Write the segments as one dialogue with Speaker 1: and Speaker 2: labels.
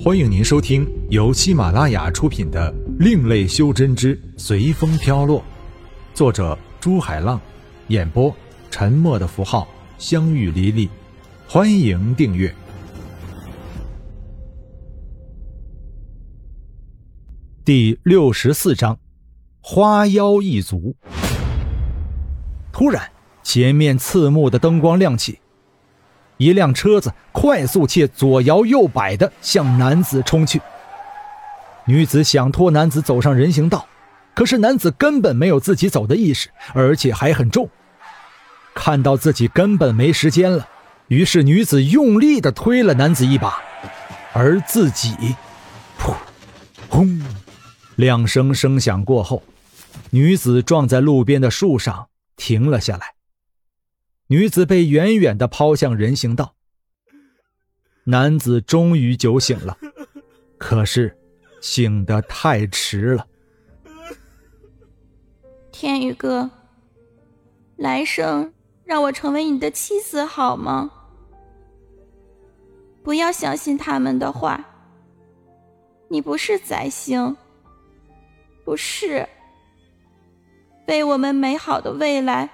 Speaker 1: 欢迎您收听由喜马拉雅出品的《另类修真之随风飘落》，作者朱海浪，演播沉默的符号、相遇离离。欢迎订阅第六十四章：花妖一族。突然，前面刺目的灯光亮起。一辆车子快速且左摇右摆的向男子冲去。女子想拖男子走上人行道，可是男子根本没有自己走的意识，而且还很重。看到自己根本没时间了，于是女子用力的推了男子一把，而自己，噗，轰，两声声响过后，女子撞在路边的树上停了下来。女子被远远的抛向人行道。男子终于酒醒了，可是醒得太迟了。
Speaker 2: 天宇哥，来生让我成为你的妻子好吗？不要相信他们的话。你不是灾星，不是。为我们美好的未来。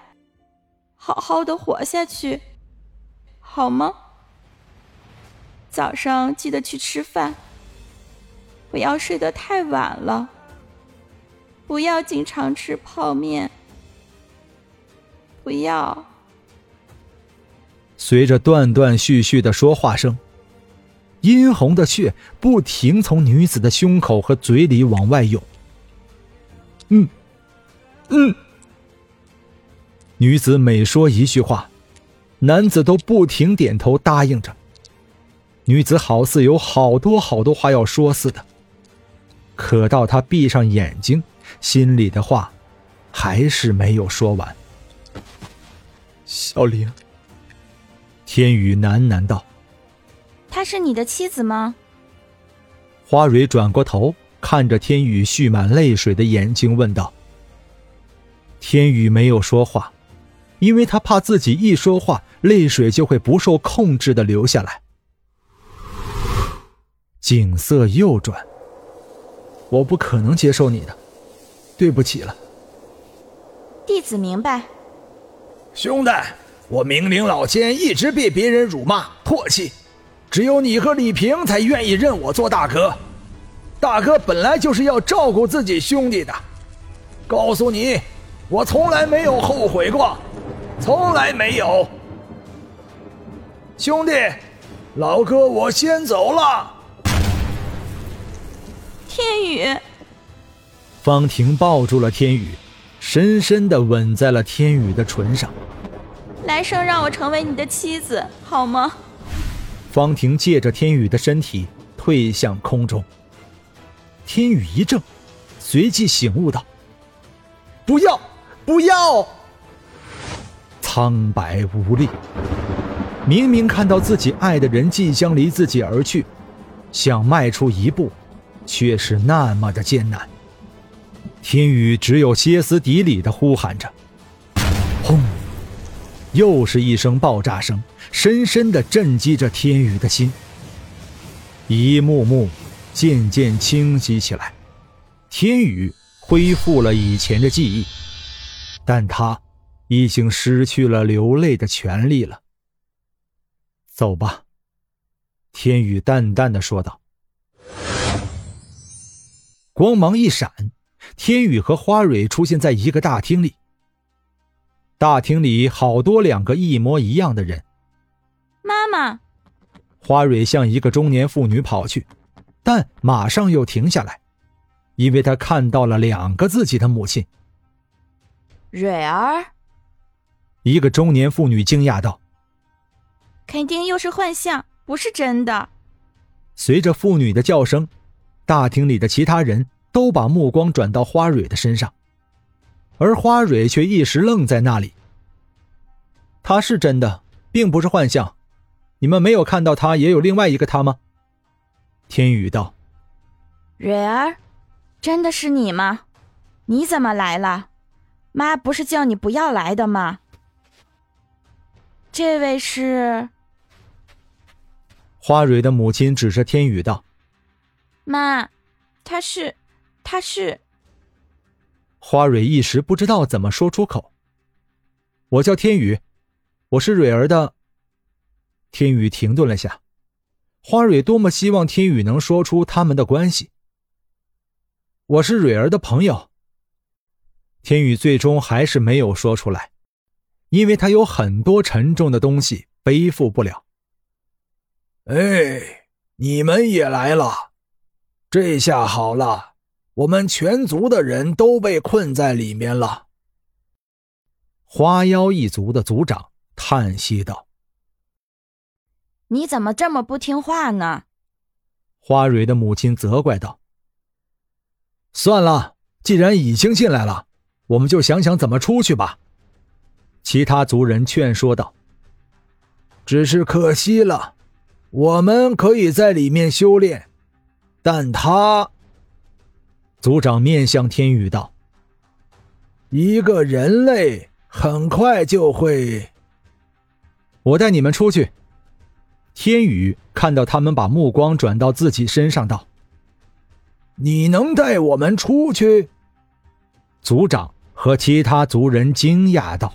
Speaker 2: 好好的活下去，好吗？早上记得去吃饭，不要睡得太晚了，不要经常吃泡面，不要。
Speaker 1: 随着断断续续的说话声，殷红的血不停从女子的胸口和嘴里往外涌。嗯，嗯。女子每说一句话，男子都不停点头答应着。女子好似有好多好多话要说似的，可到她闭上眼睛，心里的话还是没有说完。小玲，天宇喃喃道：“
Speaker 2: 她是你的妻子吗？”
Speaker 1: 花蕊转过头，看着天宇蓄满泪水的眼睛，问道：“天宇没有说话。”因为他怕自己一说话，泪水就会不受控制的流下来。景色右转，我不可能接受你的，对不起了。
Speaker 2: 弟子明白。
Speaker 3: 兄弟，我明灵老千一直被别人辱骂唾弃，只有你和李平才愿意认我做大哥。大哥本来就是要照顾自己兄弟的，告诉你，我从来没有后悔过。从来没有，兄弟，老哥，我先走了。
Speaker 2: 天宇，
Speaker 1: 方婷抱住了天宇，深深的吻在了天宇的唇上。
Speaker 2: 来生让我成为你的妻子，好吗？
Speaker 1: 方婷借着天宇的身体退向空中。天宇一怔，随即醒悟道：“不要，不要！”苍白无力，明明看到自己爱的人即将离自己而去，想迈出一步，却是那么的艰难。天宇只有歇斯底里的呼喊着：“轰！”又是一声爆炸声，深深的震击着天宇的心。一幕幕渐渐清晰起来，天宇恢复了以前的记忆，但他。已经失去了流泪的权利了。走吧，天宇淡淡的说道。光芒一闪，天宇和花蕊出现在一个大厅里。大厅里好多两个一模一样的人。
Speaker 2: 妈妈，
Speaker 1: 花蕊向一个中年妇女跑去，但马上又停下来，因为她看到了两个自己的母亲。
Speaker 2: 蕊儿。
Speaker 1: 一个中年妇女惊讶道：“
Speaker 2: 肯定又是幻象，不是真的。”
Speaker 1: 随着妇女的叫声，大厅里的其他人都把目光转到花蕊的身上，而花蕊却一时愣在那里。他是真的，并不是幻象。你们没有看到他也有另外一个他吗？天宇道：“
Speaker 2: 蕊儿，真的是你吗？你怎么来了？妈不是叫你不要来的吗？”这位是
Speaker 1: 花蕊的母亲，指着天宇道：“
Speaker 2: 妈，他是，他是。
Speaker 1: 花蕊一时不知道怎么说出口。我叫天宇，我是蕊儿的。天宇停顿了下，花蕊多么希望天宇能说出他们的关系。我是蕊儿的朋友。天宇最终还是没有说出来，因为他有很多沉重的东西背负不了。
Speaker 3: 哎，你们也来了，这下好了。我们全族的人都被困在里面了。
Speaker 1: 花妖一族的族长叹息道：“
Speaker 2: 你怎么这么不听话呢？”
Speaker 1: 花蕊的母亲责怪道：“算了，既然已经进来了，我们就想想怎么出去吧。”其他族人劝说道：“
Speaker 3: 只是可惜了，我们可以在里面修炼，但他……”
Speaker 1: 族长面向天宇道：“
Speaker 3: 一个人类很快就会……
Speaker 1: 我带你们出去。”天宇看到他们把目光转到自己身上，道：“
Speaker 3: 你能带我们出去？”
Speaker 1: 族长和其他族人惊讶道。